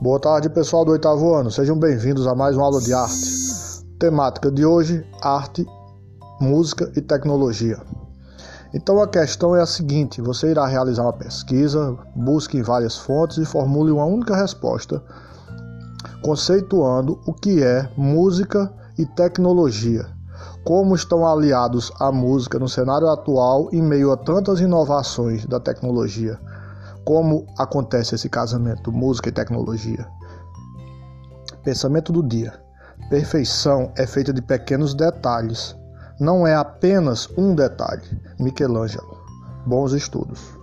Boa tarde, pessoal do oitavo ano. Sejam bem-vindos a mais uma aula de arte. Temática de hoje: arte, música e tecnologia. Então a questão é a seguinte: você irá realizar uma pesquisa, busque em várias fontes e formule uma única resposta, conceituando o que é música e tecnologia. Como estão aliados a música no cenário atual em meio a tantas inovações da tecnologia? Como acontece esse casamento, música e tecnologia? Pensamento do dia. Perfeição é feita de pequenos detalhes. Não é apenas um detalhe. Michelangelo. Bons estudos.